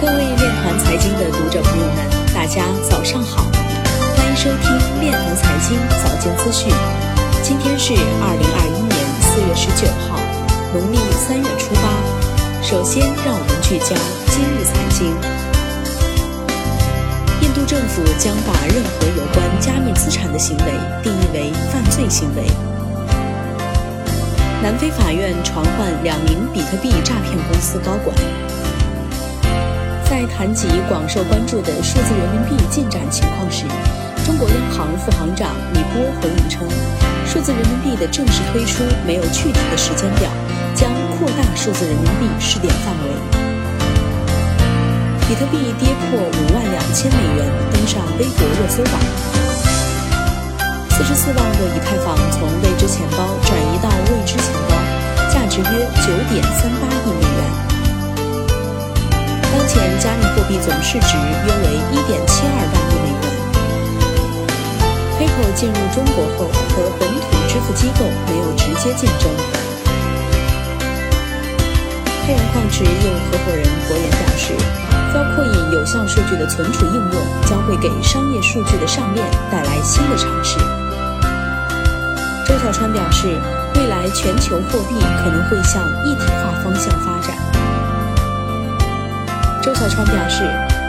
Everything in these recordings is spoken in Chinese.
各位链团财经的读者朋友们，大家早上好，欢迎收听链团财经早间资讯。今天是二零二一年四月十九号，农历三月初八。首先，让我们聚焦今日财经。印度政府将把任何有关加密资产的行为定义为犯罪行为。南非法院传唤两名比特币诈骗公司高管。在谈及广受关注的数字人民币进展情况时，中国央行副行长李波回应称，数字人民币的正式推出没有具体的时间表，将扩大数字人民币试点范围。比特币跌破五万两千美元，登上微博热搜榜。四十四万个以太坊从未知钱包转移到未知钱包，价值约九点三八。前加密货币总市值约为一点七二万亿美元。PayPal 进入中国后，和本土支付机构没有直接竞争。太阳矿池业务合伙人博言表示，要扩引有效数据的存储应用，将会给商业数据的上链带来新的尝试。周小川表示，未来全球货币可能会向一体化方向发展。周小川表示，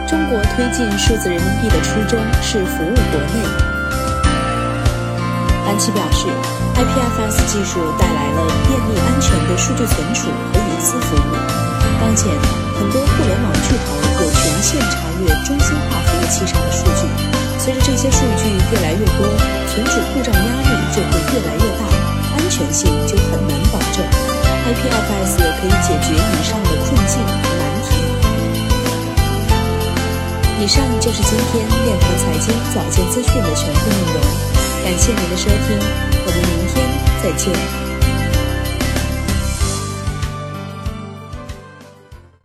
中国推进数字人民币的初衷是服务国内。安琪表示，IPFS 技术带来了便利、安全的数据存储和隐私服务。当前，很多互联网巨头有权限查阅中心化服务器上的数据。随着这些数据越来越多，存储故障压力就会越来越大，安全性就很难保证。IPFS 可以解决以上的困境。以上就是今天链团财经早间资讯的全部内容，感谢您的收听，我们明天再见。